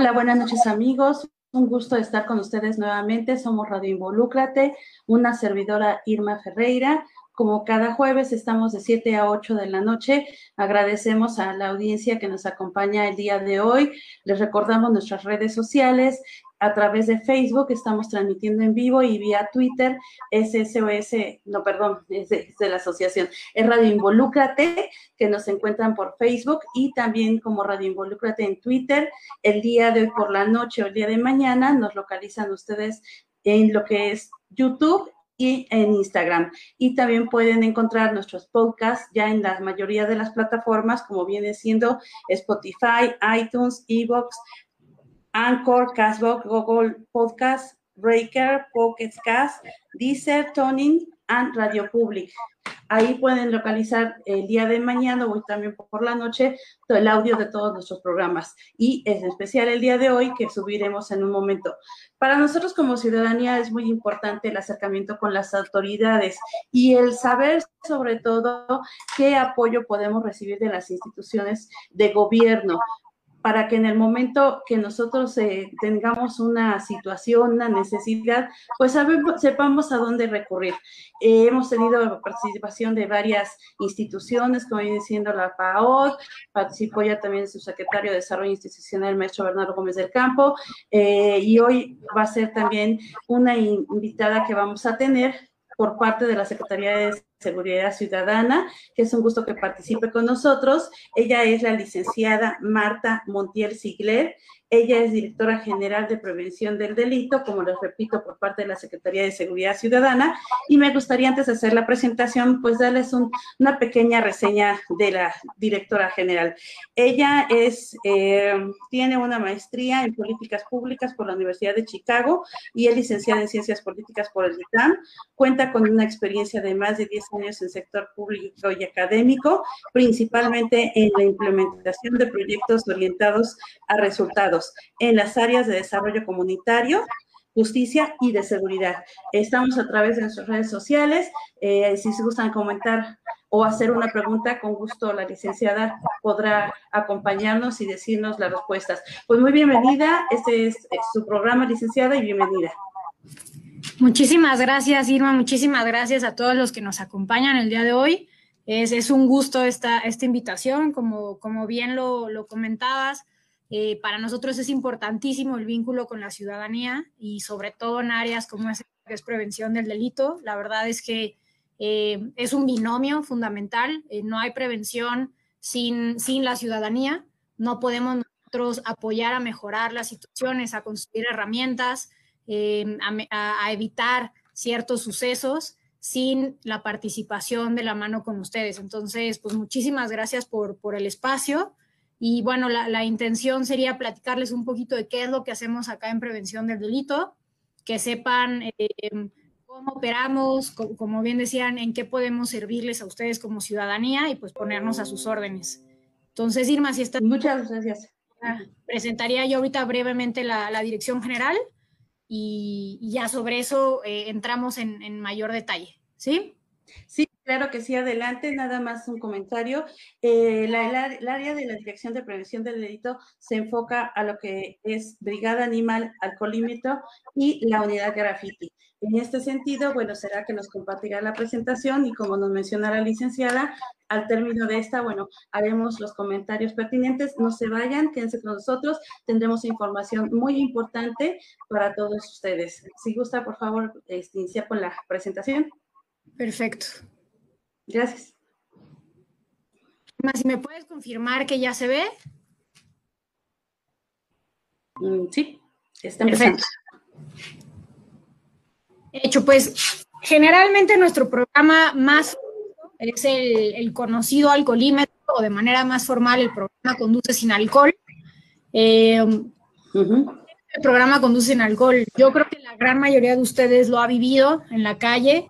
Hola, buenas noches amigos. Un gusto estar con ustedes nuevamente. Somos Radio Involúcrate, una servidora Irma Ferreira. Como cada jueves estamos de 7 a 8 de la noche. Agradecemos a la audiencia que nos acompaña el día de hoy. Les recordamos nuestras redes sociales a través de Facebook, estamos transmitiendo en vivo y vía Twitter, SSOS, no, perdón, es de, la asociación, es Radio Involúcrate, que nos encuentran por Facebook y también como Radio Involúcrate en Twitter. El día de hoy por la noche o el día de mañana nos localizan ustedes en lo que es YouTube y en Instagram. Y también pueden encontrar nuestros podcasts ya en la mayoría de las plataformas, como viene siendo Spotify, iTunes, Evox, Anchor, Castbox, Google Podcast, Breaker, Pocket Cast, Deezer, Toning and Radio Public. Ahí pueden localizar el día de mañana o también por la noche el audio de todos nuestros programas y en especial el día de hoy que subiremos en un momento. Para nosotros como ciudadanía es muy importante el acercamiento con las autoridades y el saber sobre todo qué apoyo podemos recibir de las instituciones de gobierno para que en el momento que nosotros eh, tengamos una situación, una necesidad, pues sepamos a dónde recurrir. Eh, hemos tenido participación de varias instituciones, como viene siendo la PAOD, participó ya también su secretario de Desarrollo Institucional, el maestro Bernardo Gómez del Campo, eh, y hoy va a ser también una invitada que vamos a tener por parte de la Secretaría de Seguridad Ciudadana, que es un gusto que participe con nosotros. Ella es la licenciada Marta Montiel Sigler. Ella es directora general de prevención del delito, como les repito, por parte de la Secretaría de Seguridad Ciudadana. Y me gustaría antes de hacer la presentación, pues darles una pequeña reseña de la directora general. Ella es, eh, tiene una maestría en políticas públicas por la Universidad de Chicago y es licenciada en ciencias políticas por el ITAM. Cuenta con una experiencia de más de 10 años en sector público y académico, principalmente en la implementación de proyectos orientados a resultados en las áreas de desarrollo comunitario, justicia y de seguridad. Estamos a través de nuestras redes sociales. Eh, si se gustan comentar o hacer una pregunta, con gusto la licenciada podrá acompañarnos y decirnos las respuestas. Pues muy bienvenida, este es su programa, licenciada, y bienvenida. Muchísimas gracias, Irma, muchísimas gracias a todos los que nos acompañan el día de hoy. Es, un gusto esta, esta invitación, como, bien lo, comentabas. Eh, para nosotros es importantísimo el vínculo con la ciudadanía y sobre todo en áreas como es, es prevención del delito. La verdad es que eh, es un binomio fundamental. Eh, no hay prevención sin la ciudadanía. No podemos nosotros apoyar a mejorar las situaciones, a construir herramientas, eh, a, evitar ciertos sucesos sin la participación de la mano con ustedes. Entonces, pues muchísimas gracias por, por el espacio. Y bueno, la, intención sería platicarles un poquito de qué es lo que hacemos acá en prevención del delito, que sepan cómo operamos, como bien decían, en qué podemos servirles a ustedes como ciudadanía y pues ponernos a sus órdenes. Entonces, Irma, si está... Muchas gracias. Presentaría yo ahorita brevemente la, dirección general y, ya sobre eso eh, entramos en, en, mayor detalle, ¿sí? Sí, claro que sí, adelante, nada más un comentario. Eh, la, el área de la Dirección de Prevención del Delito se enfoca a lo que es Brigada Animal, Alcoholímetro y la unidad Graffiti. En este sentido, bueno, será que nos compartirá la presentación y como nos menciona la licenciada, al término de esta, bueno, haremos los comentarios pertinentes. No se vayan, quédense con nosotros, tendremos información muy importante para todos ustedes. Si gusta, por favor, este, iniciar con la presentación. Perfecto. Gracias. Si me puedes confirmar que ya se ve. Mm, sí, está Perfecto. Hecho, pues generalmente nuestro programa más es el, conocido alcoholímetro o de manera más formal el programa Conduce sin alcohol. Eh, el programa Conduce sin alcohol, yo creo que la gran mayoría de ustedes lo ha vivido en la calle,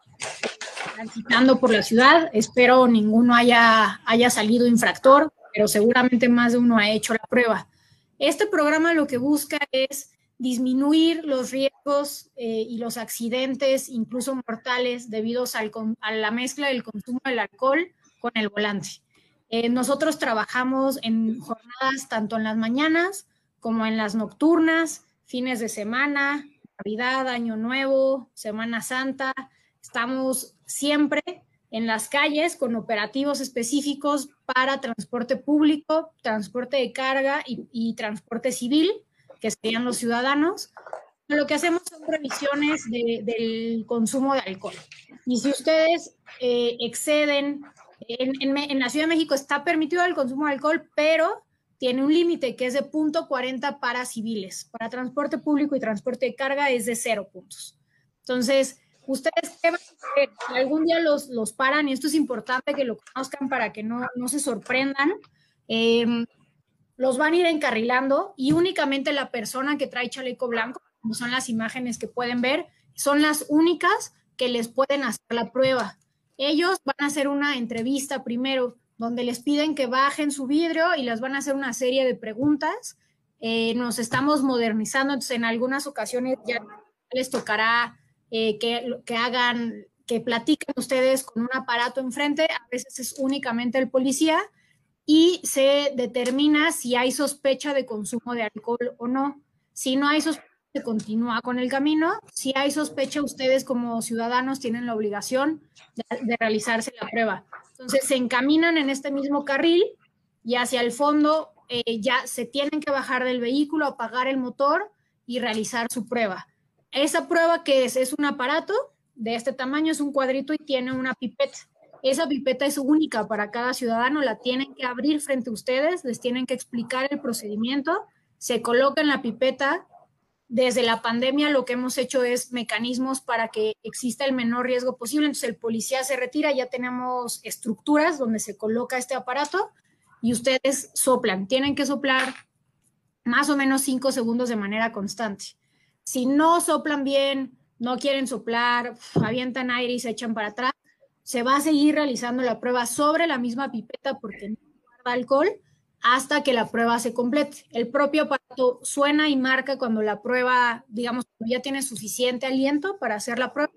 transitando por la ciudad. Espero ninguno haya, haya salido infractor, pero seguramente más de uno ha hecho la prueba. Este programa lo que busca es disminuir los riesgos eh, y los accidentes, incluso mortales, debido a la mezcla del consumo del alcohol con el volante. Eh, nosotros trabajamos en jornadas tanto en las mañanas como en las nocturnas, fines de semana, Navidad, Año Nuevo, Semana Santa. Estamos siempre en las calles con operativos específicos para transporte público, transporte de carga y transporte civil que serían los ciudadanos, lo que hacemos son revisiones del consumo de alcohol. Y si ustedes eh, exceden, en, la Ciudad de México está permitido el consumo de alcohol, pero tiene un límite que es de punto 40 para civiles. Para transporte público y transporte de carga es de cero puntos. Entonces, ustedes qué van a hacer? Algún día los, los paran, y esto es importante que lo conozcan para que no, no se sorprendan, eh, los van a ir encarrilando y únicamente la persona que trae chaleco blanco, como son las imágenes que pueden ver, son las únicas que les pueden hacer la prueba. Ellos van a hacer una entrevista primero, donde les piden que bajen su vidrio y les van a hacer una serie de preguntas. Eh, nos estamos modernizando, entonces en algunas ocasiones ya les tocará eh, que, hagan, que platiquen ustedes con un aparato enfrente, a veces es únicamente el policía, y se determina si hay sospecha de consumo de alcohol o no. Si no hay sospecha, se continúa con el camino. Si hay sospecha, ustedes como ciudadanos tienen la obligación de, realizarse la prueba. Entonces se encaminan en este mismo carril y hacia el fondo eh, ya se tienen que bajar del vehículo, apagar el motor y realizar su prueba. Esa prueba que es, un aparato de este tamaño, es un cuadrito y tiene una pipeta. Esa pipeta es única para cada ciudadano, la tienen que abrir frente a ustedes, les tienen que explicar el procedimiento, se coloca en la pipeta. Desde la pandemia lo que hemos hecho es mecanismos para que exista el menor riesgo posible. Entonces el policía se retira, ya tenemos estructuras donde se coloca este aparato y ustedes soplan. Tienen que soplar más o menos cinco segundos de manera constante. Si no soplan bien, no quieren soplar, avientan aire y se echan para atrás, se va a seguir realizando la prueba sobre la misma pipeta porque no guarda alcohol hasta que la prueba se complete. El propio aparato suena y marca cuando la prueba, digamos, ya tiene suficiente aliento para hacer la prueba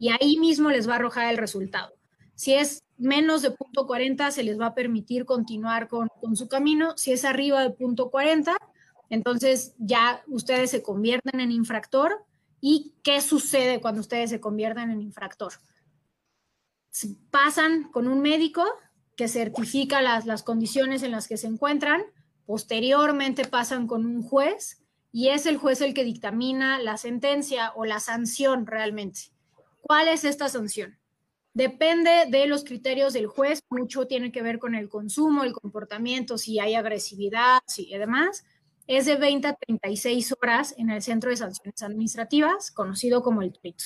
y ahí mismo les va a arrojar el resultado. Si es menos de punto 40, se les va a permitir continuar con, con su camino. Si es arriba de punto 40, entonces ya ustedes se convierten en infractor. ¿Y qué sucede cuando ustedes se convierten en infractor? Pasan con un médico que certifica las, las condiciones en las que se encuentran, posteriormente pasan con un juez y es el juez el que dictamina la sentencia o la sanción realmente. ¿Cuál es esta sanción? Depende de los criterios del juez, mucho tiene que ver con el consumo, el comportamiento, si hay agresividad y demás es de 20 a 36 horas en el Centro de Sanciones Administrativas, conocido como el TRIT.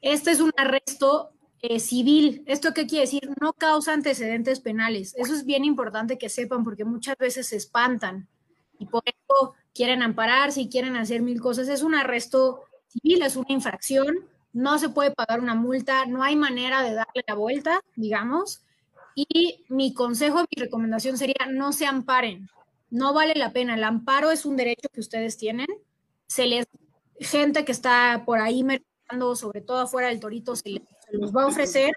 Este es un arresto eh, civil. ¿Esto qué quiere decir? No causa antecedentes penales. Eso es bien importante que sepan porque muchas veces se espantan y por eso quieren ampararse y quieren hacer mil cosas. Es un arresto civil, es una infracción, no se puede pagar una multa, no hay manera de darle la vuelta, digamos. Y mi consejo, mi recomendación sería no se amparen no vale la pena. El amparo es un derecho que ustedes tienen. Se les, gente que está por ahí mercando, sobre todo afuera del torito, se, les, los va a ofrecer,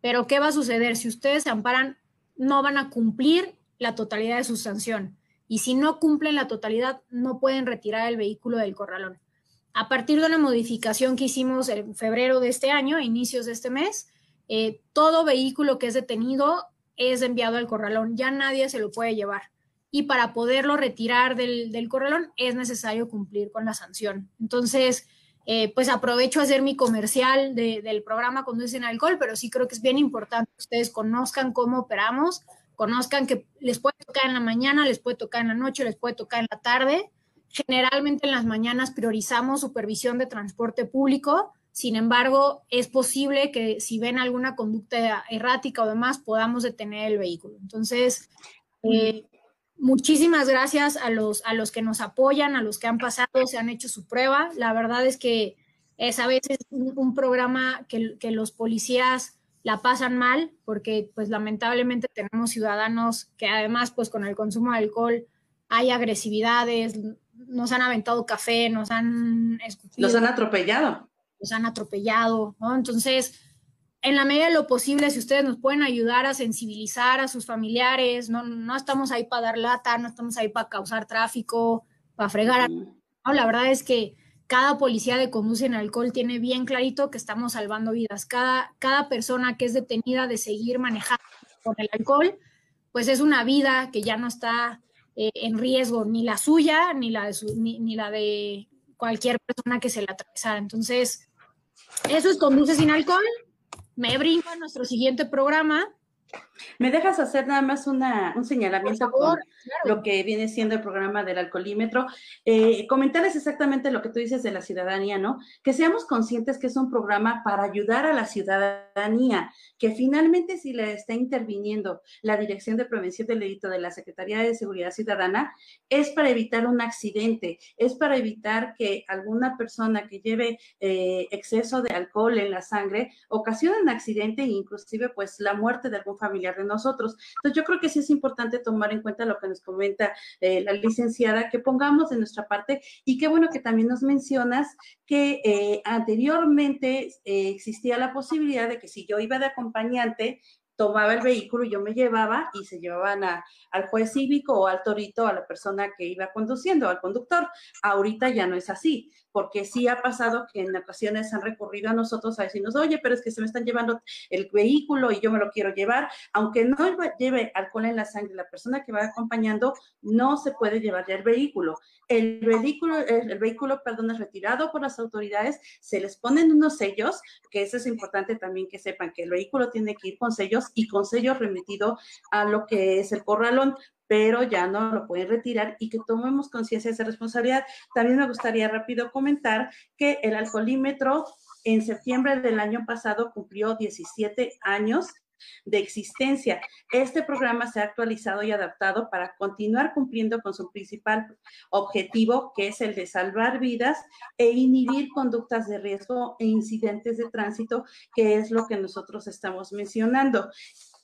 pero ¿qué va a suceder? Si ustedes se amparan, no van a cumplir la totalidad de su sanción. Y si no cumplen la totalidad, no pueden retirar el vehículo del corralón. A partir de una modificación que hicimos en febrero de este año, a inicios de este mes, eh, todo vehículo que es detenido es enviado al corralón. Ya nadie se lo puede llevar y para poderlo retirar del, corralón es necesario cumplir con la sanción. Entonces, eh, pues aprovecho a hacer mi comercial del programa Conducen Alcohol, pero sí creo que es bien importante que ustedes conozcan cómo operamos, conozcan que les puede tocar en la mañana, les puede tocar en la noche, les puede tocar en la tarde. Generalmente en las mañanas priorizamos supervisión de transporte público, sin embargo, es posible que si ven alguna conducta errática o demás, podamos detener el vehículo. Entonces, eh, Muchísimas gracias a los, a los que nos apoyan, a los que han pasado, se han hecho su prueba. La verdad es que es a veces un, programa que, que, los policías la pasan mal porque pues lamentablemente tenemos ciudadanos que además pues con el consumo de alcohol hay agresividades, nos han aventado café, nos han escupido. Nos han atropellado. Nos han atropellado, ¿no? Entonces, en la medida de lo posible, si ustedes nos pueden ayudar a sensibilizar a sus familiares, no, no estamos ahí para dar lata, no estamos ahí para causar tráfico, para fregar. No, la verdad es que cada policía de conduce en alcohol tiene bien clarito que estamos salvando vidas. Cada, cada persona que es detenida de seguir manejando con el alcohol, pues es una vida que ya no está eh, en riesgo, ni la suya, ni la de ni, ni la de cualquier persona que se la atravesara. Entonces, eso es conduce sin alcohol me brinco a nuestro siguiente programa, ¿Me dejas hacer nada más una, un señalamiento con lo que viene siendo el programa del alcoholímetro? Eh, comentarles exactamente lo que tú dices de la ciudadanía, ¿no? Que seamos conscientes que es un programa para ayudar a la ciudadanía, que finalmente si le está interviniendo la Dirección de Prevención del Delito de la Secretaría de Seguridad Ciudadana, es para evitar un accidente, es para evitar que alguna persona que lleve eh, exceso de alcohol en la sangre ocasione un accidente e inclusive pues la muerte de algún familiar de nosotros. Entonces, yo creo que sí es importante tomar en cuenta lo que nos comenta eh, la licenciada, que pongamos de nuestra parte y qué bueno que también nos mencionas que eh, anteriormente eh, existía la posibilidad de que si yo iba de acompañante, tomaba el vehículo y yo me llevaba y se llevaban al juez cívico o al torito, a la persona que iba conduciendo, al conductor. Ahorita ya no es así, porque sí ha pasado que en ocasiones han recurrido a nosotros a decirnos, oye, pero es que se me están llevando el vehículo y yo me lo quiero llevar. Aunque no lleve alcohol en la sangre, la persona que va acompañando no se puede llevar ya el vehículo. El vehículo, el, vehículo, perdón, es retirado por las autoridades, se les ponen unos sellos, que eso es importante también que sepan que el vehículo tiene que ir con sellos y con sello remitido a lo que es el corralón, pero ya no lo pueden retirar y que tomemos conciencia de esa responsabilidad. También me gustaría rápido comentar que el alcoholímetro en septiembre del año pasado cumplió 17 años de existencia. Este programa se ha actualizado y adaptado para continuar cumpliendo con su principal objetivo, que es el de salvar vidas e inhibir conductas de riesgo e incidentes de tránsito, que es lo que nosotros estamos mencionando.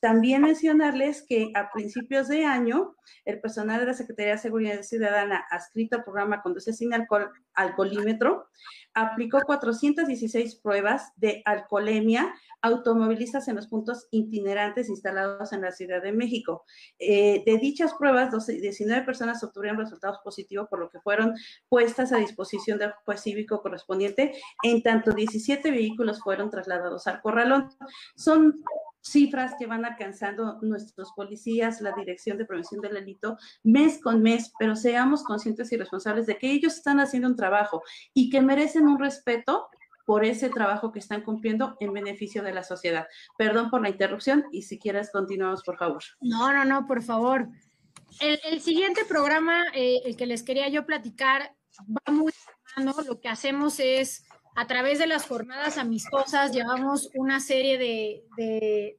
También mencionarles que a principios de año, el personal de la Secretaría de Seguridad Ciudadana adscrito al programa Conduce sin alcohol, alcoholímetro, aplicó 416 pruebas de alcoholemia automovilistas en los puntos itinerantes instalados en la Ciudad de México. Eh, de dichas pruebas, 19 personas obtuvieron resultados positivos, por lo que fueron puestas a disposición del juez cívico correspondiente, en tanto 17 vehículos fueron trasladados al corralón. Son cifras que van alcanzando nuestros policías, la Dirección de Prevención del Delito, mes con mes, pero seamos conscientes y responsables de que ellos están haciendo un trabajo y que merecen un respeto por ese trabajo que están cumpliendo en beneficio de la sociedad. Perdón por la interrupción y si quieres continuamos, por favor. No, no, no, por favor. El, siguiente programa, eh, el que les quería yo platicar, va muy mano. Lo que hacemos es a través de las jornadas amistosas llevamos una serie de,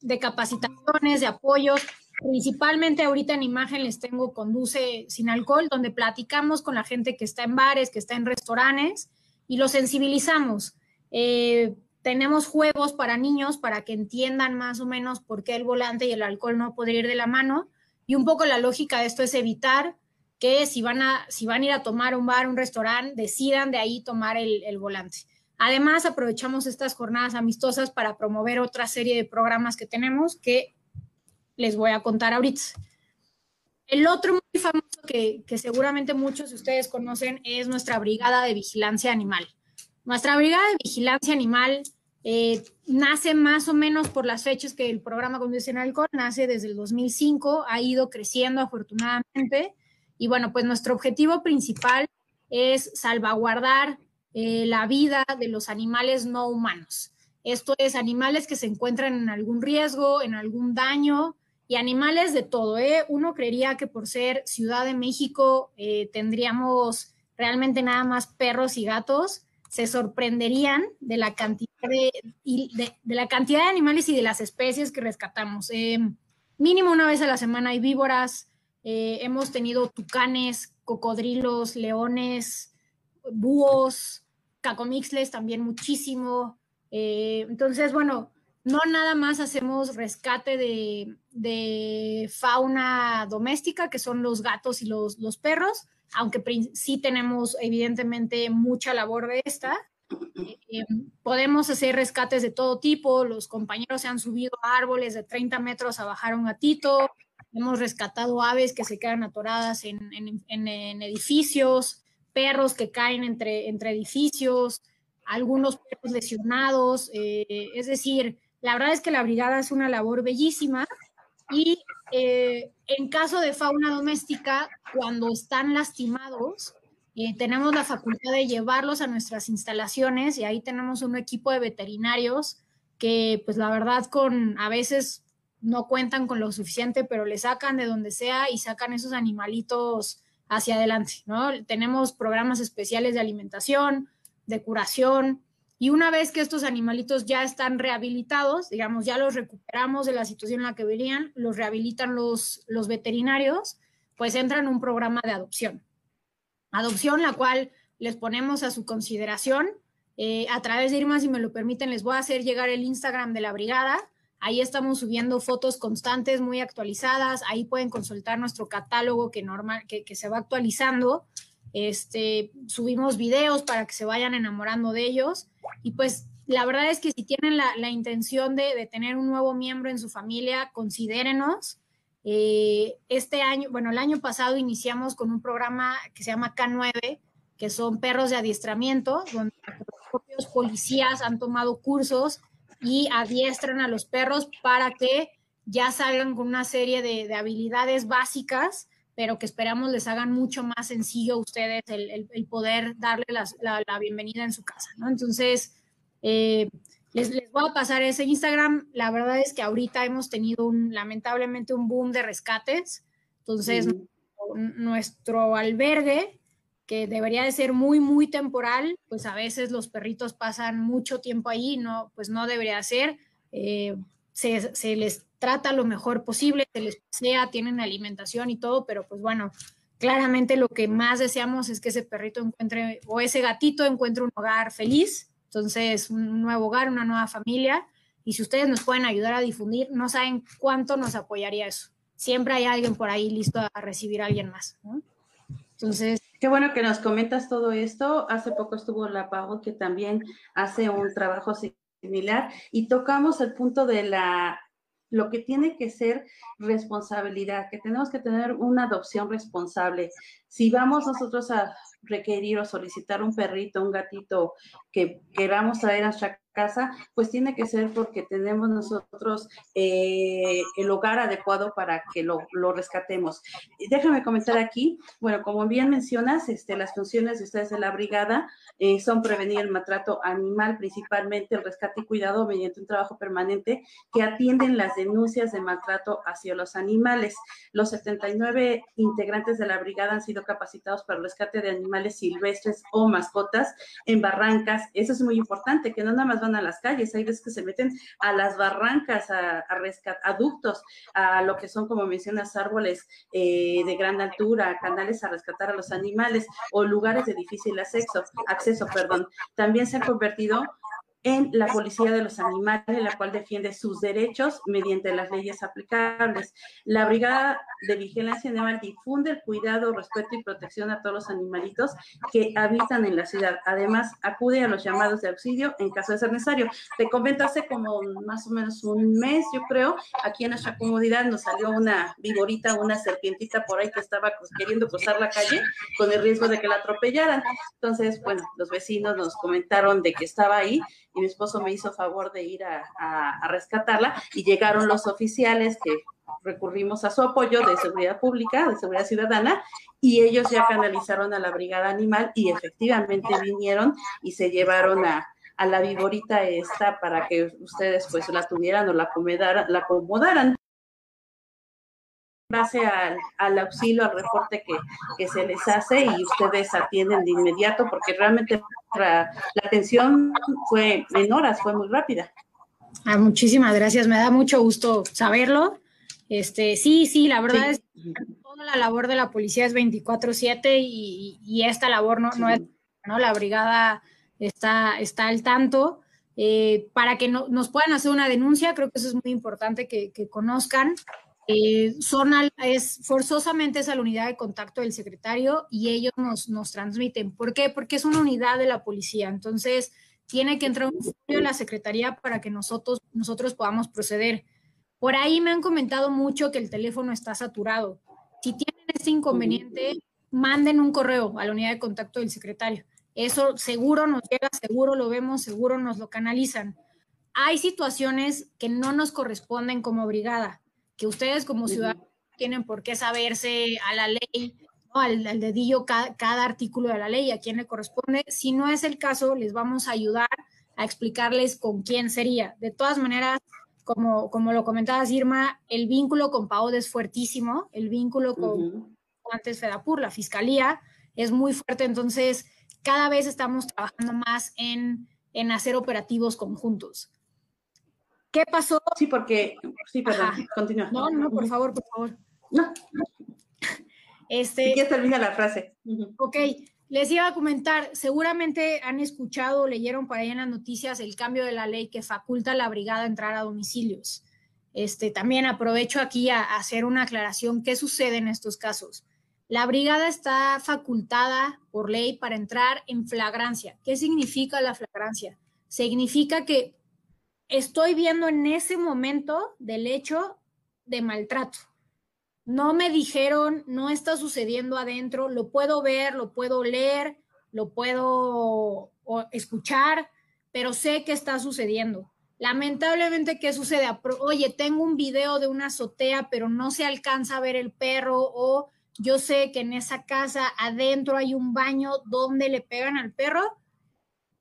de, capacitaciones, de apoyos. Principalmente ahorita en imagen les tengo Conduce sin alcohol, donde platicamos con la gente que está en bares, que está en restaurantes y los sensibilizamos. Eh, tenemos juegos para niños para que entiendan más o menos por qué el volante y el alcohol no pueden ir de la mano. Y un poco la lógica de esto es evitar que si van a, si van a ir a tomar un bar, un restaurante, decidan de ahí tomar el, volante. Además, aprovechamos estas jornadas amistosas para promover otra serie de programas que tenemos que les voy a contar ahorita. El otro muy famoso que, seguramente muchos de ustedes conocen es nuestra Brigada de Vigilancia Animal. Nuestra Brigada de Vigilancia Animal eh, nace más o menos por las fechas que el programa Conduce en Alcohol, nace desde el 2005, ha ido creciendo afortunadamente y bueno, pues nuestro objetivo principal es salvaguardar eh, la vida de los animales no humanos. Esto es animales que se encuentran en algún riesgo, en algún daño y animales de todo. ¿eh? Uno creería que por ser Ciudad de México eh, tendríamos realmente nada más perros y gatos. Se sorprenderían de la cantidad de, de la cantidad de animales y de las especies que rescatamos. Eh, mínimo una vez a la semana hay víboras, eh, hemos tenido tucanes, cocodrilos, leones, búhos, cacomixles también muchísimo. Eh, entonces, bueno, no nada más hacemos rescate de, fauna doméstica, que son los gatos y los, los perros, aunque sí tenemos evidentemente mucha labor de esta. Eh, podemos hacer rescates de todo tipo, los compañeros se han subido a árboles de 30 metros a bajar un gatito, Hemos rescatado aves que se quedan atoradas en, edificios, perros que caen entre, entre edificios, algunos perros lesionados. Eh, es decir, la verdad es que la brigada es una labor bellísima y eh, en caso de fauna doméstica, cuando están lastimados, eh, tenemos la facultad de llevarlos a nuestras instalaciones y ahí tenemos un equipo de veterinarios que pues la verdad con a veces no cuentan con lo suficiente, pero le sacan de donde sea y sacan esos animalitos hacia adelante, ¿no? Tenemos programas especiales de alimentación, de curación, y una vez que estos animalitos ya están rehabilitados, digamos, ya los recuperamos de la situación en la que venían, los rehabilitan los, los veterinarios, pues entran en un programa de adopción. Adopción, la cual les ponemos a su consideración. Eh, a través de Irma, si me lo permiten, les voy a hacer llegar el Instagram de la brigada Ahí estamos subiendo fotos constantes, muy actualizadas. Ahí pueden consultar nuestro catálogo que, normal, que, se va actualizando. Este, subimos videos para que se vayan enamorando de ellos. Y pues la verdad es que si tienen la, intención de, tener un nuevo miembro en su familia, considérenos. Eh, este año, bueno, el año pasado iniciamos con un programa que se llama K9, que son perros de adiestramiento, donde los propios policías han tomado cursos y adiestran a los perros para que ya salgan con una serie de, habilidades básicas, pero que esperamos les hagan mucho más sencillo a ustedes el, poder darle la, bienvenida en su casa, ¿no? Entonces, eh, les, les, voy a pasar ese Instagram. La verdad es que ahorita hemos tenido un, lamentablemente un boom de rescates. Entonces, nuestro albergue que debería de ser muy, muy temporal, pues a veces los perritos pasan mucho tiempo ahí, no, pues no debería ser. eh, se, se, les trata lo mejor posible, se les pasea, tienen alimentación y todo, pero pues bueno, claramente lo que más deseamos es que ese perrito encuentre o ese gatito encuentre un hogar feliz, entonces un nuevo hogar, una nueva familia. Y si ustedes nos pueden ayudar a difundir, no saben cuánto nos apoyaría eso. Siempre hay alguien por ahí listo a recibir a alguien más. ¿no? Entonces. Qué bueno que nos comentas todo esto. Hace poco estuvo la Pau que también hace un trabajo similar y tocamos el punto de la lo que tiene que ser responsabilidad, que tenemos que tener una adopción responsable. Si vamos nosotros a requerir o solicitar un perrito, un gatito que queramos traer a casa, pues tiene que ser porque tenemos nosotros eh, el hogar adecuado para que lo, lo, rescatemos. Déjame comentar aquí, bueno, como bien mencionas, este, las funciones de ustedes de la brigada eh, son prevenir el maltrato animal, principalmente el rescate y cuidado mediante un trabajo permanente que atienden las denuncias de maltrato hacia los animales. Los 79 integrantes de la brigada han sido capacitados para el rescate de animales silvestres o mascotas en barrancas. Eso es muy importante, que no nada más van a las calles, hay veces que se meten a las barrancas, a, a rescatar, adductos, a lo que son, como mencionas, árboles eh, de gran altura, canales a rescatar a los animales o lugares de difícil acceso, acceso, perdón. También se han convertido en la policía de los animales, la cual defiende sus derechos mediante las leyes aplicables. La Brigada de Vigilancia Animal difunde el cuidado, respeto y protección a todos los animalitos que habitan en la ciudad. Además, acude a los llamados de auxilio en caso de ser necesario. Te comento, hace como más o menos un mes, yo creo, aquí en nuestra comunidad nos salió una viborita, una serpientita por ahí que estaba queriendo cruzar la calle con el riesgo de que la atropellaran. Entonces, bueno, los vecinos nos comentaron de que estaba ahí y mi esposo me hizo favor de ir a, rescatarla y llegaron los oficiales que recurrimos a su apoyo de seguridad pública, de seguridad ciudadana, y ellos ya canalizaron a la brigada animal y efectivamente vinieron y se llevaron a, a la viborita esta para que ustedes pues la tuvieran o la acomodaran, la acomodaran base al, al, auxilio, al reporte que, que, se les hace y ustedes atienden de inmediato porque realmente la, la atención fue en horas, fue muy rápida. Ah, muchísimas gracias, me da mucho gusto saberlo. Este, sí, sí, la verdad sí. es toda la labor de la policía es 24/7 y, y, esta labor no, sí. no es, ¿no? La brigada está, está al tanto. Eh, para que no, nos puedan hacer una denuncia, creo que eso es muy importante que, que conozcan. Eh, es forzosamente es a la unidad de contacto del secretario y ellos nos, nos transmiten. ¿Por qué? Porque es una unidad de la policía. Entonces, tiene que entrar un folio en la secretaría para que nosotros, nosotros podamos proceder. Por ahí me han comentado mucho que el teléfono está saturado. Si tienen este inconveniente, manden un correo a la unidad de contacto del secretario. Eso seguro nos llega, seguro lo vemos, seguro nos lo canalizan. Hay situaciones que no nos corresponden como brigada que ustedes como ciudadanos tienen por qué saberse a la ley, ¿no? al, al, dedillo cada, cada, artículo de la ley, a quién le corresponde. Si no es el caso, les vamos a ayudar a explicarles con quién sería. De todas maneras, como, como lo comentabas, Irma, el vínculo con PAOD es fuertísimo, el vínculo con uh-huh. antes FEDAPUR, la fiscalía, es muy fuerte, entonces cada vez estamos trabajando más en, en hacer operativos conjuntos. ¿Qué pasó? Sí, porque, sí, perdón, Ajá. continúa. No, no, por favor, por favor. No. Este, quieres termina la frase. Ok, les iba a comentar, seguramente han escuchado, leyeron por ahí en las noticias el cambio de la ley que faculta a la brigada a entrar a domicilios. Este, también aprovecho aquí a, a hacer una aclaración. ¿Qué sucede en estos casos? La brigada está facultada por ley para entrar en flagrancia. ¿Qué significa la flagrancia? Significa que estoy viendo en ese momento del hecho de maltrato. No me dijeron, no está sucediendo adentro, lo puedo ver, lo puedo leer, lo puedo escuchar, pero sé que está sucediendo. Lamentablemente, ¿qué sucede? Oye, tengo un video de una azotea, pero no se alcanza a ver el perro o yo sé que en esa casa adentro hay un baño donde le pegan al perro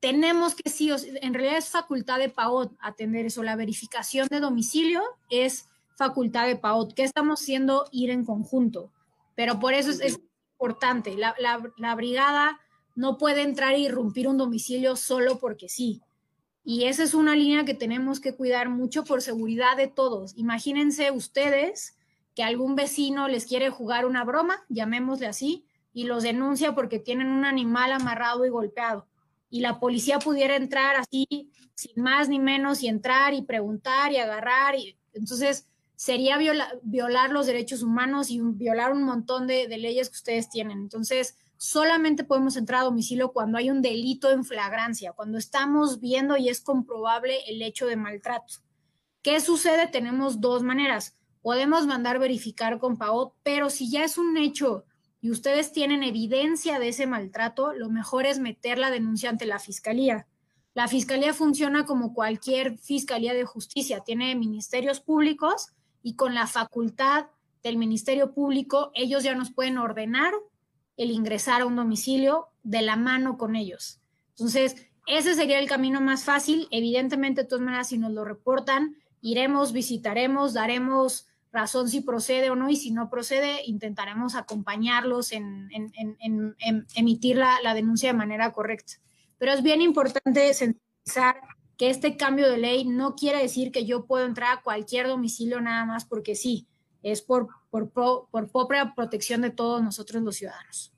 tenemos que sí, en realidad es facultad de PAOT atender eso. La verificación de domicilio es facultad de PAOT. ¿Qué estamos haciendo? Ir en conjunto. Pero por eso es, es importante. La, la, la, brigada no puede entrar e irrumpir un domicilio solo porque sí. Y esa es una línea que tenemos que cuidar mucho por seguridad de todos. Imagínense ustedes que algún vecino les quiere jugar una broma, llamémosle así, y los denuncia porque tienen un animal amarrado y golpeado. Y la policía pudiera entrar así, sin más ni menos, y entrar y preguntar y agarrar. Y, entonces, sería violar los derechos humanos y violar un montón de, leyes que ustedes tienen. Entonces, solamente podemos entrar a domicilio cuando hay un delito en flagrancia, cuando estamos viendo y es comprobable el hecho de maltrato. ¿Qué sucede? Tenemos dos maneras. Podemos mandar verificar con PAOT, pero si ya es un hecho y ustedes tienen evidencia de ese maltrato, lo mejor es meter la denuncia ante la fiscalía. La fiscalía funciona como cualquier fiscalía de justicia, tiene ministerios públicos y con la facultad del ministerio público ellos ya nos pueden ordenar el ingresar a un domicilio de la mano con ellos. Entonces, ese sería el camino más fácil. Evidentemente, de todas maneras, si nos lo reportan, iremos, visitaremos, daremos razón si procede o no, y si no procede, intentaremos acompañarlos en, emitir la, denuncia de manera correcta. Pero es bien importante sensibilizar que este cambio de ley no quiere decir que yo puedo entrar a cualquier domicilio nada más porque sí, es por, por, por propia protección de todos nosotros los ciudadanos.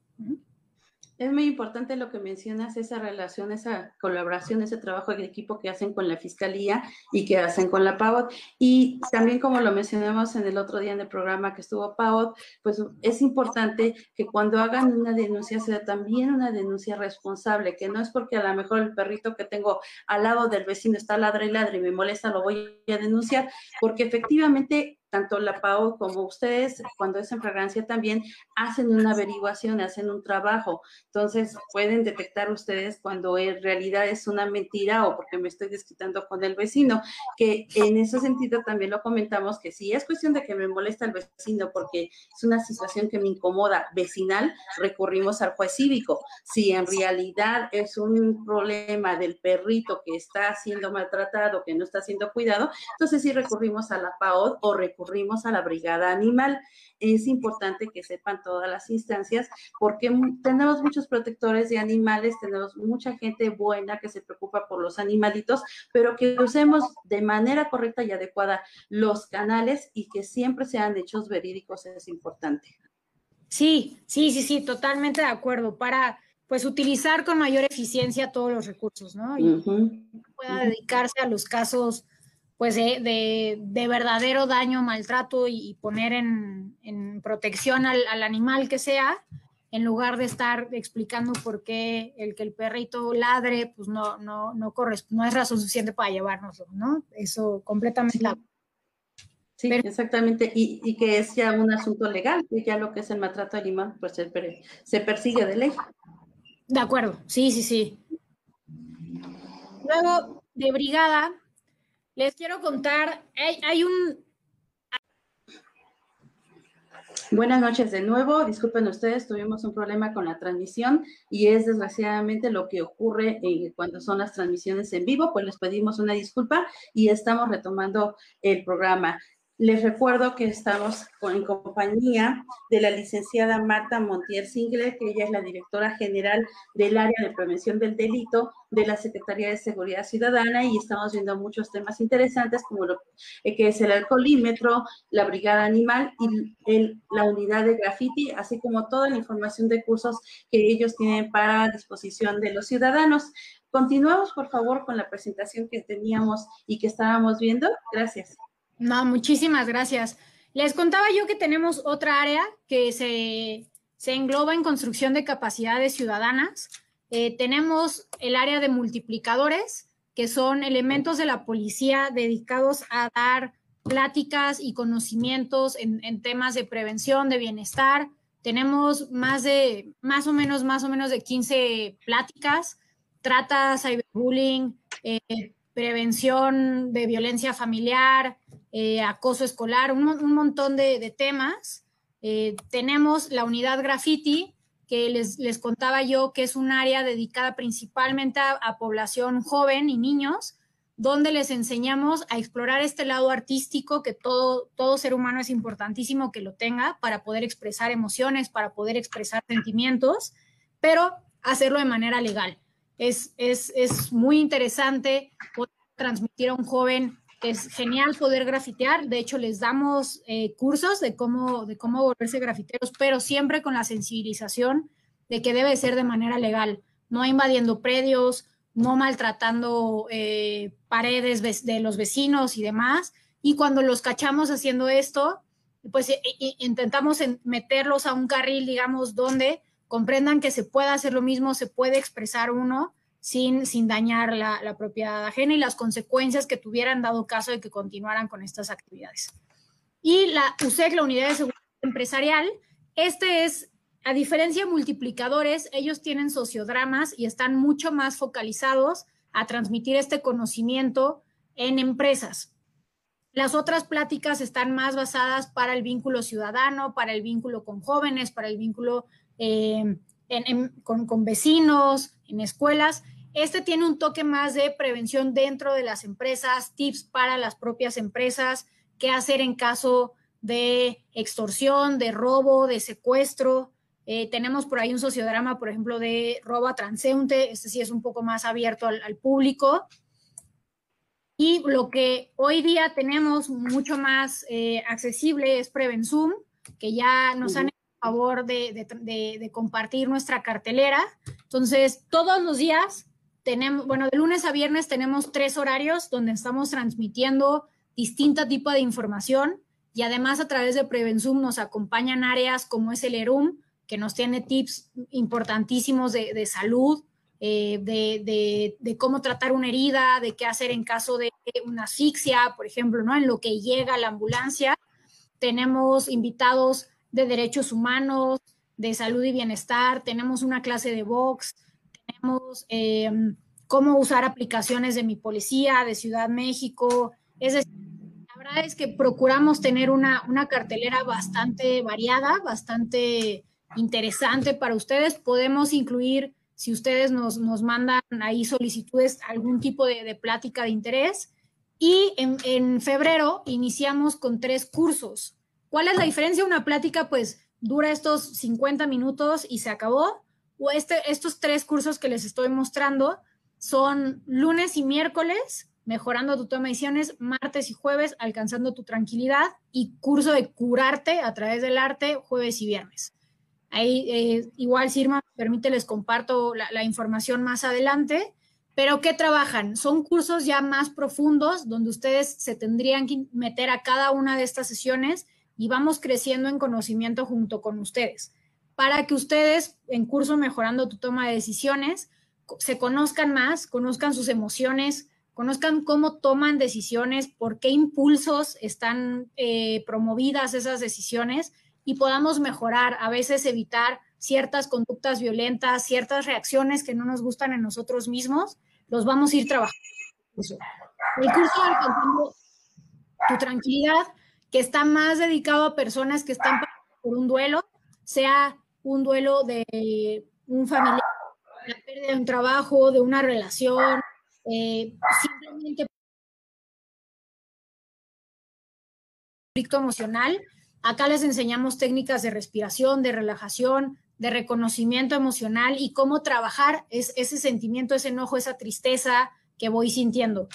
Es muy importante lo que mencionas, esa relación, esa colaboración, ese trabajo de equipo que hacen con la Fiscalía y que hacen con la PAOT. Y también como lo mencionamos en el otro día en el programa que estuvo PAOT, pues es importante que cuando hagan una denuncia sea también una denuncia responsable, que no es porque a lo mejor el perrito que tengo al lado del vecino está ladre y ladre y me molesta, lo voy a denunciar, porque efectivamente tanto la PAO como ustedes, cuando es en fragancia también, hacen una averiguación, hacen un trabajo. Entonces, pueden detectar ustedes cuando en realidad es una mentira o porque me estoy desquitando con el vecino, que en ese sentido también lo comentamos, que si es cuestión de que me molesta el vecino porque es una situación que me incomoda vecinal, recurrimos al juez cívico. Si en realidad es un problema del perrito que está siendo maltratado, que no está siendo cuidado, entonces sí recurrimos a la PAO o recurrimos recurrimos a la brigada animal. Es importante que sepan todas las instancias porque tenemos muchos protectores de animales, tenemos mucha gente buena que se preocupa por los animalitos, pero que usemos de manera correcta y adecuada los canales y que siempre sean hechos verídicos es importante. Sí, sí, sí, sí, totalmente de acuerdo. Para pues utilizar con mayor eficiencia todos los recursos, ¿no? Y pueda dedicarse a los casos pues de, verdadero daño, maltrato y, poner en, protección al, animal que sea, en lugar de estar explicando por qué el que el perrito ladre, pues no, no, no no es razón suficiente para llevárnoslo, ¿no? Eso completamente. Sí. exactamente, y, que es ya un asunto legal, que ya lo que es el maltrato animal, pues se, se persigue de ley. De acuerdo, sí, sí, sí. Luego, de brigada, les quiero contar, hay, un... Buenas noches de nuevo. Disculpen ustedes, tuvimos un problema con la transmisión y es desgraciadamente lo que ocurre eh, cuando son las transmisiones en vivo. Pues les pedimos una disculpa y estamos retomando el programa. Les recuerdo que estamos en compañía de la licenciada Marta Montier Singler, que ella es la directora general del área de prevención del delito de la Secretaría de Seguridad Ciudadana y estamos viendo muchos temas interesantes como lo que es el alcoholímetro, la brigada animal y la unidad de graffiti, así como toda la información de cursos que ellos tienen para disposición de los ciudadanos. Continuamos, por favor, con la presentación que teníamos y que estábamos viendo. Gracias. No, muchísimas gracias. Les contaba yo que tenemos otra área que se, engloba en construcción de capacidades ciudadanas. Eh, tenemos el área de multiplicadores, que son elementos de la policía dedicados a dar pláticas y conocimientos en, en, temas de prevención, de bienestar. Tenemos más de, más o menos, más o menos de 15 pláticas, trata, cyberbullying, eh, prevención de violencia familiar, eh, acoso escolar, un, montón de, temas. Eh, tenemos la unidad graffiti, que les, les, contaba yo que es un área dedicada principalmente a, población joven y niños, donde les enseñamos a explorar este lado artístico que todo, todo ser humano es importantísimo que lo tenga para poder expresar emociones, para poder expresar sentimientos, pero hacerlo de manera legal. es, es, es muy interesante poder transmitir a un joven es genial poder grafitear. De hecho, les damos eh, cursos de cómo, de cómo volverse grafiteros, pero siempre con la sensibilización de que debe ser de manera legal, no invadiendo predios, no maltratando eh, paredes de los vecinos y demás. Y cuando los cachamos haciendo esto, pues eh, intentamos meterlos a un carril, digamos, donde comprendan que se puede hacer lo mismo, se puede expresar uno sin, sin dañar la, propiedad ajena y las consecuencias que tuvieran dado caso de que continuaran con estas actividades. Y la USEC, la Unidad de Seguridad Empresarial, este es, a diferencia de multiplicadores, ellos tienen sociodramas y están mucho más focalizados a transmitir este conocimiento en empresas. Las otras pláticas están más basadas para el vínculo ciudadano, para el vínculo con jóvenes, para el vínculo eh, con, con, vecinos, en escuelas. Este tiene un toque más de prevención dentro de las empresas, tips para las propias empresas, qué hacer en caso de extorsión, de robo, de secuestro. Eh, tenemos por ahí un sociodrama, por ejemplo, de robo a transeúnte. Este sí es un poco más abierto al, público. Y lo que hoy día tenemos mucho más eh, accesible es Prevenzum, que ya nos han hecho favor de, de compartir nuestra cartelera. Entonces, todos los días tenemos, bueno, de lunes a viernes tenemos tres horarios donde estamos transmitiendo distinto tipo de información y además a través de Prevenzum nos acompañan áreas como es el ERUM, que nos tiene tips importantísimos de, salud, eh, de, de, cómo tratar una herida, de qué hacer en caso de una asfixia, por ejemplo, ¿no? En lo que llega la ambulancia. Tenemos invitados de derechos humanos, de salud y bienestar, tenemos una clase de box, tenemos em, cómo usar aplicaciones de mi policía, de Ciudad México. Es decir, la verdad es que procuramos tener una, una cartelera bastante variada, bastante interesante para ustedes. Podemos incluir, si ustedes nos, nos mandan ahí solicitudes, algún tipo de, de plática de interés. Y en, en, febrero iniciamos con tres cursos. ¿Cuál es la diferencia? Una plática, pues, dura estos 50 minutos y se acabó este, estos tres cursos que les estoy mostrando son lunes y miércoles, mejorando tu toma de decisiones, martes y jueves, alcanzando tu tranquilidad, y curso de curarte a través del arte, jueves y viernes. Ahí, eh, igual, Sirma, permite, les comparto la, la información más adelante. Pero ¿qué trabajan? Son cursos ya más profundos donde ustedes se tendrían que meter a cada una de estas sesiones y vamos creciendo en conocimiento junto con ustedes para que ustedes en curso mejorando tu toma de decisiones se conozcan más, conozcan sus emociones, conozcan cómo toman decisiones, por qué impulsos están eh, promovidas esas decisiones y podamos mejorar, a veces evitar ciertas conductas violentas, ciertas reacciones que no nos gustan en nosotros mismos, los vamos a ir trabajando. El curso Alcanzando tu tranquilidad, que está más dedicado a personas que están por un duelo, sea un duelo de un familiar, la pérdida de un trabajo, de una relación, eh, simplemente conflicto emocional. Acá les enseñamos técnicas de respiración, de relajación, de reconocimiento emocional y cómo trabajar es ese sentimiento, ese enojo, esa tristeza que voy sintiendo.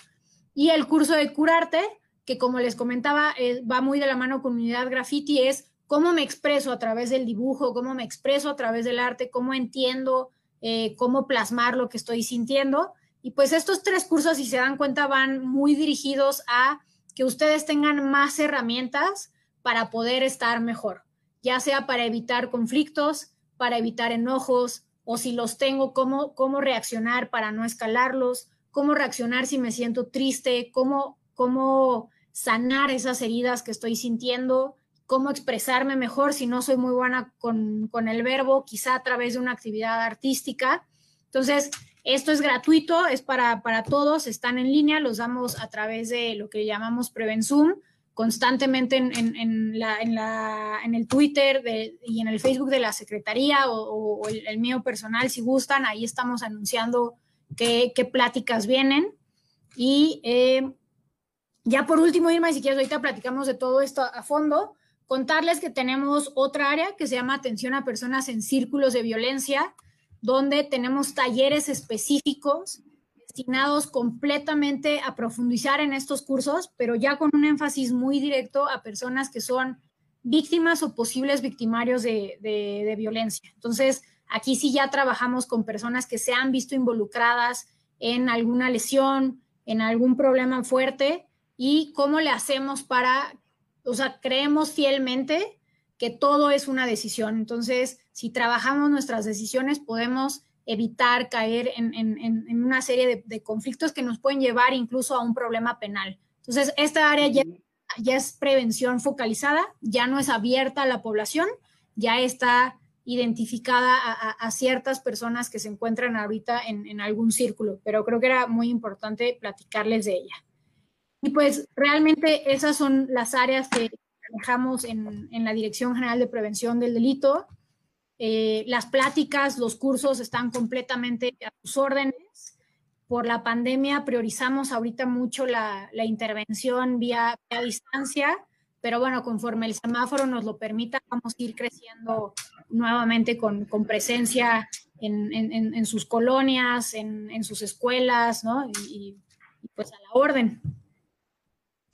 Y el curso de curarte, que como les comentaba, eh, va muy de la mano con unidad graffiti, es cómo me expreso a través del dibujo, cómo me expreso a través del arte, cómo entiendo, eh, cómo plasmar lo que estoy sintiendo. Y pues estos tres cursos, si se dan cuenta, van muy dirigidos a que ustedes tengan más herramientas para poder estar mejor, ya sea para evitar conflictos, para evitar enojos, o si los tengo, cómo, cómo reaccionar para no escalarlos, cómo reaccionar si me siento triste, cómo, cómo sanar esas heridas que estoy sintiendo, cómo expresarme mejor si no soy muy buena con, el verbo, quizá a través de una actividad artística. Entonces, esto es gratuito, es para, para todos, están en línea, los damos a través de lo que llamamos Prevenzum, constantemente en, en, la, la, en, el Twitter y en el Facebook de la Secretaría o, el, mío personal, si gustan, ahí estamos anunciando qué, qué pláticas vienen. Y eh, ya por último, Irma, si quieres, ahorita platicamos de todo esto a fondo, Contarles que tenemos otra área que se llama atención a personas en círculos de violencia. donde tenemos talleres específicos destinados completamente a profundizar en estos cursos, pero ya con un énfasis muy directo a personas que son víctimas o posibles victimarios de, violencia. Entonces, aquí sí ya trabajamos con personas que se han visto involucradas en alguna lesión, en algún problema fuerte y cómo le hacemos para, o sea, creemos fielmente que todo es una decisión. Entonces, si trabajamos nuestras decisiones, podemos evitar caer en, una serie de, conflictos que nos pueden llevar incluso a un problema penal. Entonces, esta área ya, ya es prevención focalizada, ya no es abierta a la población, ya está identificada a, ciertas personas que se encuentran ahorita en, algún círculo, pero creo que era muy importante platicarles de ella. Y pues realmente esas son las áreas que manejamos en, la Dirección General de Prevención del Delito. Eh, las pláticas, los cursos están completamente a sus órdenes. Por la pandemia priorizamos ahorita mucho la, intervención vía, vía distancia, pero bueno, conforme el semáforo nos lo permita, vamos a ir creciendo nuevamente con, presencia en, sus colonias, en, sus escuelas, ¿no? y pues a la orden.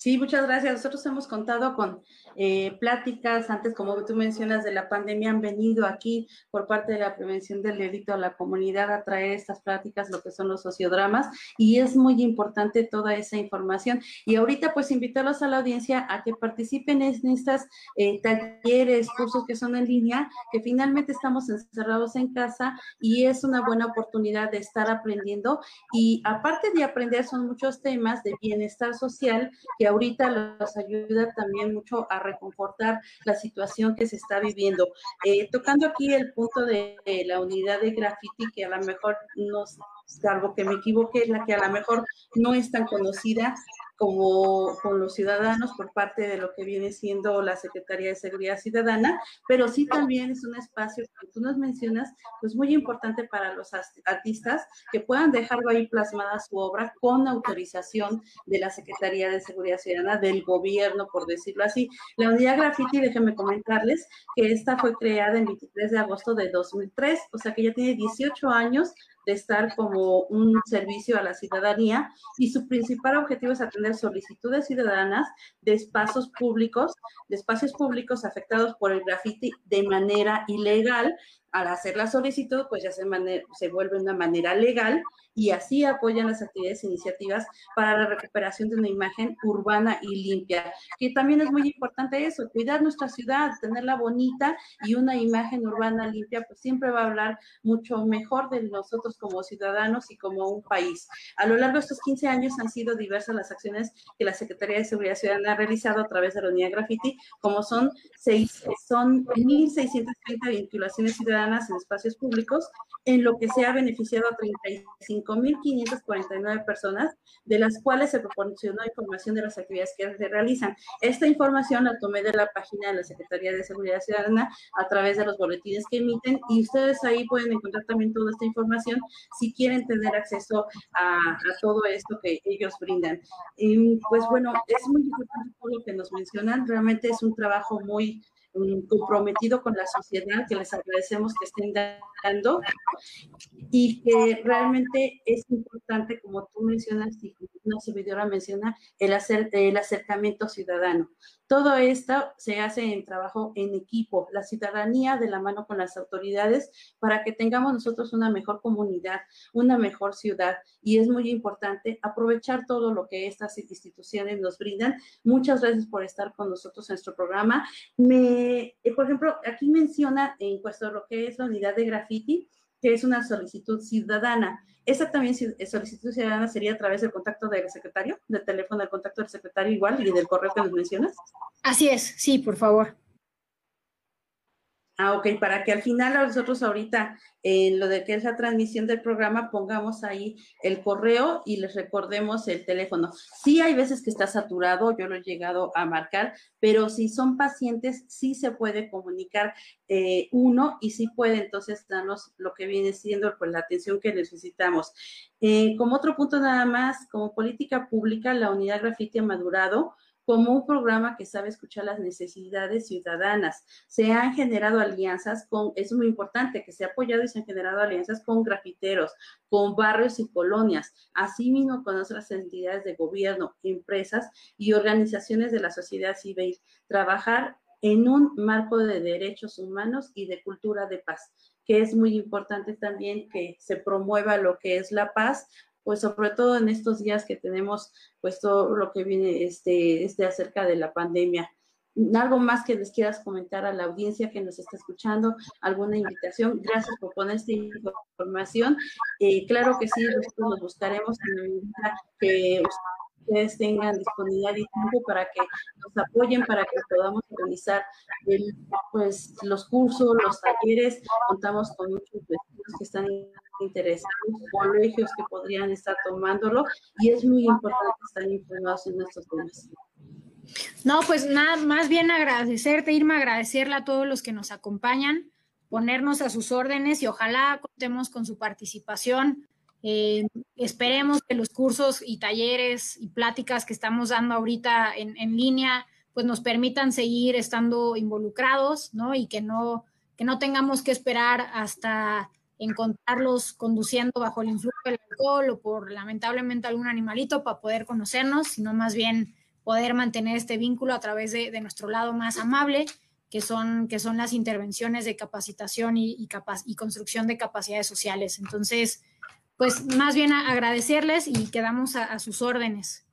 Sí, muchas gracias. Nosotros hemos contado con eh, pláticas antes, como tú mencionas, de la pandemia, han venido aquí por parte de la prevención del delito a la comunidad a traer estas pláticas, lo que son los sociodramas, y es muy importante toda esa información. Y ahorita, pues, invitarlos a la audiencia a que participen en estas eh, talleres, cursos que son en línea, que finalmente estamos encerrados en casa y es una buena oportunidad de estar aprendiendo. Y aparte de aprender, son muchos temas de bienestar social que ahorita los ayuda también mucho a reconfortar la situación que se está viviendo. Eh, tocando aquí el punto de, la unidad de graffiti, que a lo mejor no, salvo que me equivoque, es la que a lo mejor no es tan conocida, como con los ciudadanos por parte de lo que viene siendo la Secretaría de Seguridad Ciudadana, pero sí también es un espacio que tú nos mencionas, pues muy importante para los artistas que puedan dejarlo ahí plasmada su obra con autorización de la Secretaría de Seguridad Ciudadana, del gobierno, por decirlo así. La unidad graffiti, déjenme comentarles que esta fue creada el 23 de agosto de 2003, o sea que ya tiene 18 años de estar como un servicio a la ciudadanía y su principal objetivo es atender solicitudes ciudadanas de espacios públicos, de espacios públicos afectados por el grafiti de manera ilegal al hacer la solicitud, pues ya se, se vuelve una manera legal y así apoyan las actividades e iniciativas para la recuperación de una imagen urbana y limpia, que también es muy importante eso, cuidar nuestra ciudad, tenerla bonita y una imagen urbana limpia, pues siempre va a hablar mucho mejor de nosotros como ciudadanos y como un país. A lo largo de estos 15 años han sido diversas las acciones que la Secretaría de Seguridad Ciudadana ha realizado a través de la unidad graffiti, como son, seis, son 1.630 vinculaciones ciudadanas en espacios públicos, en lo que se ha beneficiado a 35.549 personas, de las cuales se proporcionó información de las actividades que se realizan. Esta información la tomé de la página de la Secretaría de Seguridad Ciudadana a través de los boletines que emiten y ustedes ahí pueden encontrar también toda esta información si quieren tener acceso a, todo esto que ellos brindan. Y pues bueno, es muy importante todo lo que nos mencionan, realmente es un trabajo muy comprometido con la sociedad, que les agradecemos que estén dando y que realmente es importante, como tú mencionas y una servidora menciona, el, hacer, el acercamiento ciudadano. Todo esto se hace en trabajo en equipo, la ciudadanía de la mano con las autoridades para que tengamos nosotros una mejor comunidad, una mejor ciudad. Y es muy importante aprovechar todo lo que estas instituciones nos brindan. Muchas gracias por estar con nosotros en nuestro programa. Me, eh, por ejemplo, aquí menciona en cuanto lo que es la unidad de graffiti, que es una solicitud ciudadana. Esa también eh, solicitud ciudadana sería a través del contacto del secretario, del teléfono del contacto del secretario igual y del correo que nos mencionas. Así es, sí, por favor. Ah, ok, para que al final nosotros ahorita en lo de que es la transmisión del programa pongamos ahí el correo y les recordemos el teléfono. Sí hay veces que está saturado, yo lo he llegado a marcar, pero si son pacientes sí se puede comunicar eh, uno y sí puede entonces darnos lo que viene siendo pues, la atención que necesitamos. Eh, como otro punto nada más, como política pública, la unidad grafiti ha madurado como un programa que sabe escuchar las necesidades ciudadanas. Se han generado alianzas con, es muy importante que se ha apoyado y se han generado alianzas con grafiteros, con barrios y colonias, así mismo con otras entidades de gobierno, empresas y organizaciones de la sociedad civil. Trabajar en un marco de derechos humanos y de cultura de paz, que es muy importante también que se promueva lo que es la paz, pues sobre todo en estos días que tenemos pues todo lo que viene este, este acerca de la pandemia. ¿Algo más que les quieras comentar a la audiencia que nos está escuchando? ¿Alguna invitación? Gracias por poner esta información. Eh, claro que sí, nosotros nos buscaremos en la medida que ustedes tengan disponibilidad y tiempo para que nos apoyen, para que podamos organizar pues, los cursos, los talleres. Contamos con muchos vecinos que están interesados, colegios que podrían estar tomándolo y es muy importante estar informados en estos temas. No, pues nada, más bien agradecerte, Irma, agradecerle a todos los que nos acompañan, ponernos a sus órdenes y ojalá contemos con su participación eh, esperemos que los cursos y talleres y pláticas que estamos dando ahorita en, línea, pues nos permitan seguir estando involucrados, ¿no? Y que no, que no tengamos que esperar hasta encontrarlos conduciendo bajo el influjo del alcohol o por lamentablemente algún animalito para poder conocernos, sino más bien poder mantener este vínculo a través de, nuestro lado más amable, que son, que son las intervenciones de capacitación y, y, y construcción de capacidades sociales. Entonces, pues más bien agradecerles y quedamos a, sus órdenes.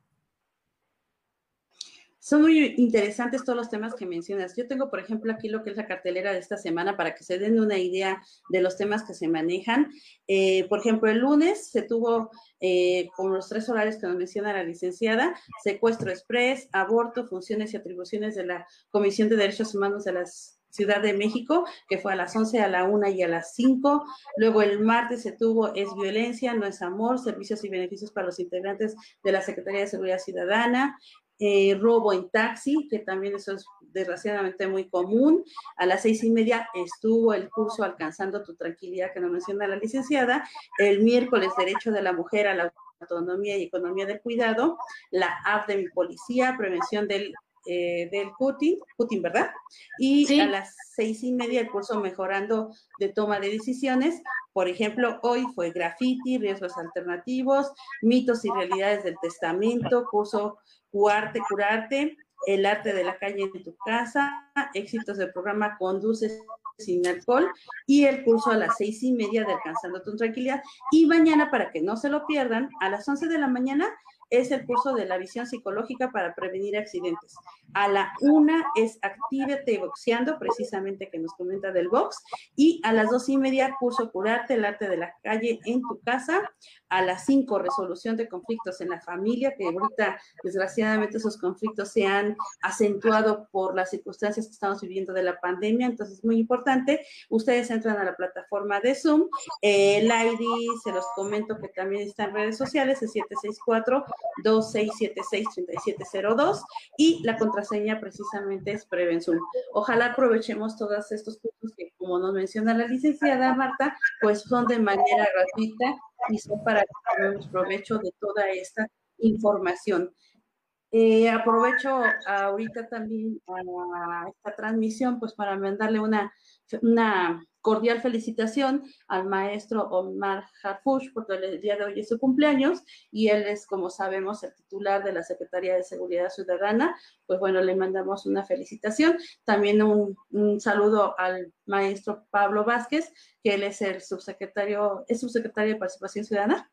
Son muy interesantes todos los temas que mencionas. Yo tengo, por ejemplo, aquí lo que es la cartelera de esta semana para que se den una idea de los temas que se manejan. Eh, por ejemplo, el lunes se tuvo, eh, con los tres horarios que nos menciona la licenciada, secuestro express, aborto, funciones y atribuciones de la Comisión de Derechos Humanos de las Ciudad de México, que fue a las 11, a la 1 y a las 5. Luego el martes se tuvo Es Violencia, No es Amor, Servicios y Beneficios para los integrantes de la Secretaría de Seguridad Ciudadana. Eh, robo en taxi, que también eso es desgraciadamente muy común. A las seis y media estuvo el curso Alcanzando tu Tranquilidad, que nos menciona la licenciada. El miércoles, Derecho de la Mujer a la Autonomía y Economía del Cuidado. La app de mi policía, prevención del eh, del Putin, Putin, ¿verdad? Y a las seis y media el curso Mejorando de Toma de Decisiones. Por ejemplo, hoy fue graffiti, riesgos alternativos, mitos y realidades del testamento, curso Cuarte, Curarte, el arte de la calle en tu casa, éxitos del programa Conduces sin alcohol y el curso a las seis y media de Alcanzando tu Tranquilidad. Y mañana, para que no se lo pierdan, a las once de la mañana es el curso de la visión psicológica para prevenir accidentes. A la una es Actívate Boxeando, precisamente que nos comenta del box. Y a las dos y media, curso Curarte, el arte de la calle en tu casa. A las cinco, resolución de conflictos en la familia, que ahorita, desgraciadamente, esos conflictos se han acentuado por las circunstancias que estamos viviendo de la pandemia. Entonces, es muy importante. Ustedes entran a la plataforma de Zoom. el ID, se los comento que también está en redes sociales, es 764 2676-3702 y la contraseña precisamente es Prevención. Ojalá aprovechemos todos estos puntos que, como nos menciona la licenciada Marta, pues son de manera gratuita y son para que provecho de toda esta información. Eh, aprovecho ahorita también a esta transmisión, pues para mandarle una, una cordial felicitación al maestro Omar Harfush, porque el día de hoy es su cumpleaños y él es, como sabemos, el titular de la Secretaría de Seguridad Ciudadana. Pues bueno, le mandamos una felicitación. También un, saludo al maestro Pablo Vázquez, que él es el subsecretario, es subsecretario de Participación Ciudadana.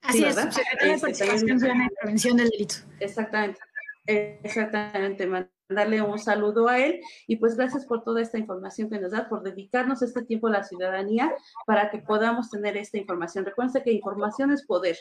Así es, subsecretario de este, Participación Ciudadana y Prevención del Delito. Exactamente. Exactamente, mandarle un saludo a él y pues gracias por toda esta información que nos da, por dedicarnos este tiempo a la ciudadanía para que podamos tener esta información. Recuerden que información es poder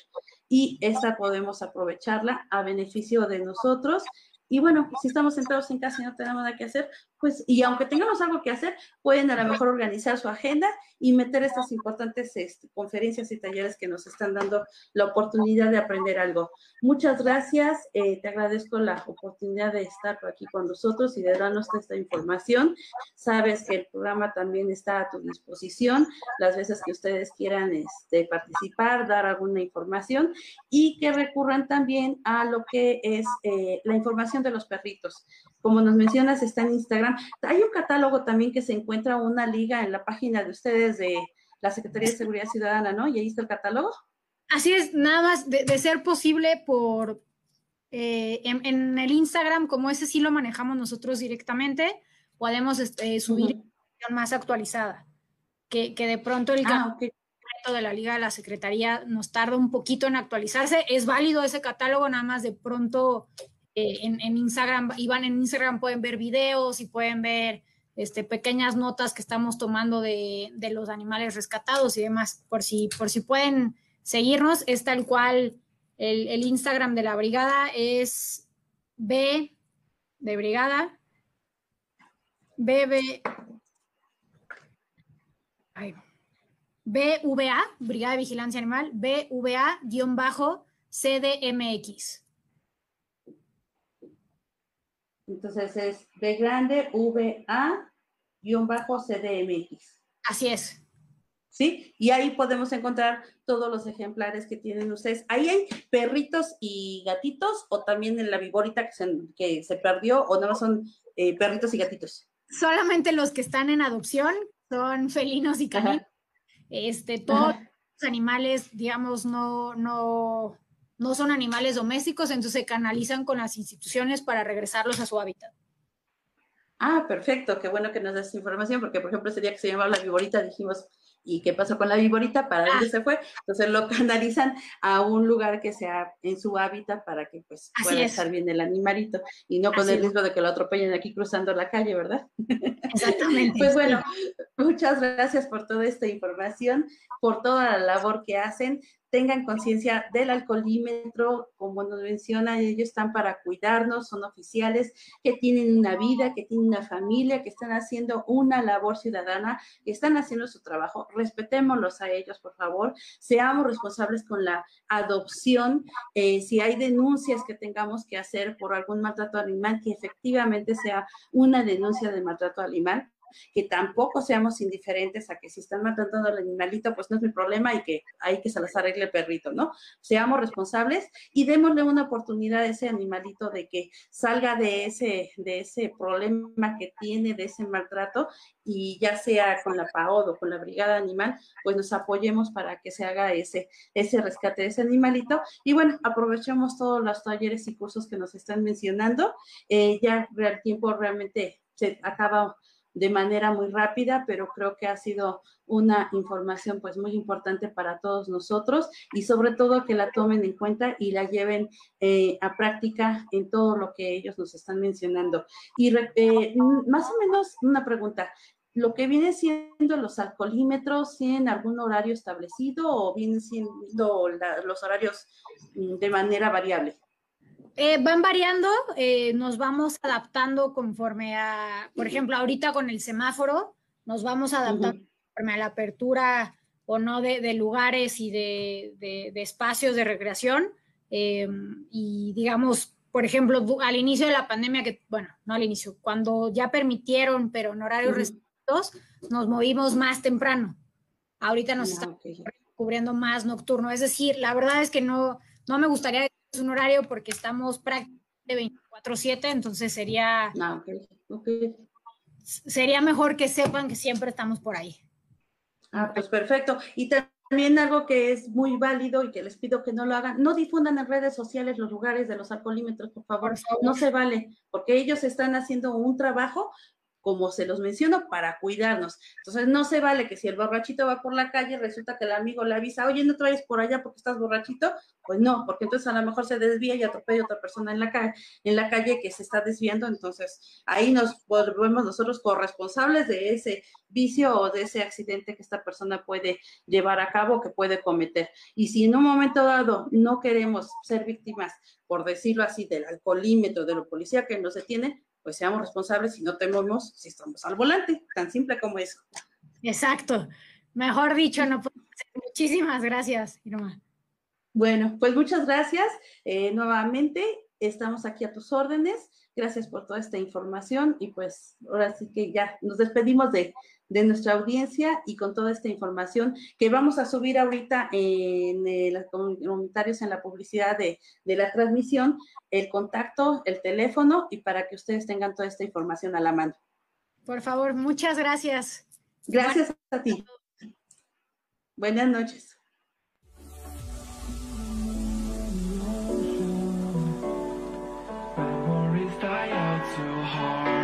y esta podemos aprovecharla a beneficio de nosotros y bueno, si estamos sentados en casa y no tenemos nada que hacer, pues, y aunque tengamos algo que hacer, pueden a lo mejor organizar su agenda y meter estas importantes este, conferencias y talleres que nos están dando la oportunidad de aprender algo. Muchas gracias, eh, te agradezco la oportunidad de estar aquí con nosotros y de darnos esta información. Sabes que el programa también está a tu disposición las veces que ustedes quieran este, participar, dar alguna información y que recurran también a lo que es eh, la información de los perritos. Como nos mencionas, está en Instagram. Hay un catálogo también que se encuentra una liga en la página de ustedes de la Secretaría de Seguridad Ciudadana, ¿no? Y ahí está el catálogo. Así es, nada más de, ser posible por eh, en, el Instagram, como ese sí lo manejamos nosotros directamente, podemos este, subir información más actualizada. Que, de pronto el ah, de la Liga de la Secretaría nos tarda un poquito en actualizarse. Es válido ese catálogo, nada más de pronto eh, en, Instagram, Instagram, en Instagram, pueden ver videos y pueden ver este, pequeñas notas que estamos tomando de, los animales rescatados y demás. Por si, por si pueden seguirnos, es tal cual el, Instagram de la brigada es B de brigada, BB. Ay, BVA, Brigada de Vigilancia Animal, BVA-CDMX. Entonces es B grande, VA-CDMX. Así es. ¿Sí? Y ahí podemos encontrar todos los ejemplares que tienen ustedes. ¿Ahí hay perritos y gatitos o también en la viborita que se, que se perdió o no son eh, perritos y gatitos? Solamente los que están en adopción son felinos y caninos. Este, todos los animales, digamos, no, no, no son animales domésticos, entonces se canalizan con las instituciones para regresarlos a su hábitat. Ah, perfecto, qué bueno que nos des información, porque por ejemplo ese día que se llamaba la viborita dijimos, ¿Y qué pasó con la viborita? ¿Para dónde ah. se fue? Entonces lo canalizan a un lugar que sea en su hábitat para que pues pueda estar bien el animalito y no con el riesgo de que lo atropellen aquí cruzando la calle, ¿verdad? Exactamente. pues bueno, muchas gracias por toda esta información, por toda la labor que hacen tengan conciencia del alcoholímetro, como nos menciona, ellos están para cuidarnos, son oficiales que tienen una vida, que tienen una familia, que están haciendo una labor ciudadana, que están haciendo su trabajo. Respetémoslos a ellos, por favor. Seamos responsables con la adopción. Eh, si hay denuncias que tengamos que hacer por algún maltrato animal, que efectivamente sea una denuncia de maltrato animal que tampoco seamos indiferentes a que si están matando al animalito, pues no es mi problema y que hay que se las arregle el perrito, ¿no? Seamos responsables y démosle una oportunidad a ese animalito de que salga de ese, de ese problema que tiene, de ese maltrato, y ya sea con la PAOD o con la Brigada Animal, pues nos apoyemos para que se haga ese, ese rescate de ese animalito. Y bueno, aprovechemos todos los talleres y cursos que nos están mencionando. Eh, ya el tiempo realmente se acaba de manera muy rápida, pero creo que ha sido una información pues muy importante para todos nosotros y sobre todo que la tomen en cuenta y la lleven eh, a práctica en todo lo que ellos nos están mencionando. Y eh, más o menos una pregunta, lo que viene siendo los alcoholímetros, ¿tienen algún horario establecido o vienen siendo los horarios mm, de manera variable? Eh, van variando, eh, nos vamos adaptando conforme a, por ejemplo, ahorita con el semáforo, nos vamos adaptando conforme a la apertura o no de, lugares y de, espacios de recreación. Em, y digamos, por ejemplo, al inicio de la pandemia, que, bueno, no al inicio, cuando ya permitieron, pero en horarios restrictos, nos movimos más temprano. Ahorita nos ah, estamos cubriendo más nocturno. Es decir, la verdad es que no, no me gustaría un horario porque estamos prácticamente 24/7, entonces sería, ah, sería mejor que sepan que siempre estamos por ahí. Ah, pues perfecto. Y también algo que es muy válido y que les pido que no lo hagan, no difundan en redes sociales los lugares de los alcoholímetros, por favor. No se vale, porque ellos están haciendo un trabajo como se los menciono, para cuidarnos. Entonces, no se vale que si el borrachito va por la calle, resulta que el amigo le avisa, oye, no traes por allá porque estás borrachito. Pues no, porque entonces a lo mejor se desvía y atropella a otra persona en la, calle, en la calle que se está desviando. Entonces, ahí nos volvemos nosotros corresponsables de ese vicio o de ese accidente que esta persona puede llevar a cabo, que puede cometer. Y si en un momento dado no queremos ser víctimas, por decirlo así, del alcoholímetro, de la policía que nos detiene, pues seamos responsables y no tememos si estamos al volante, tan simple como eso. Exacto. Mejor dicho, no puedo Muchísimas gracias, Irma. Bueno, pues muchas gracias eh, nuevamente. estamos aquí a tus órdenes. Gracias por toda esta información y pues ahora sí que ya nos despedimos de, de nuestra audiencia y con toda esta información que vamos a subir ahorita en los comentarios en la publicidad de, de la transmisión, el contacto, el teléfono y para que ustedes tengan toda esta información a la mano. Por favor, muchas gracias. Gracias a ti. Buenas noches. heart.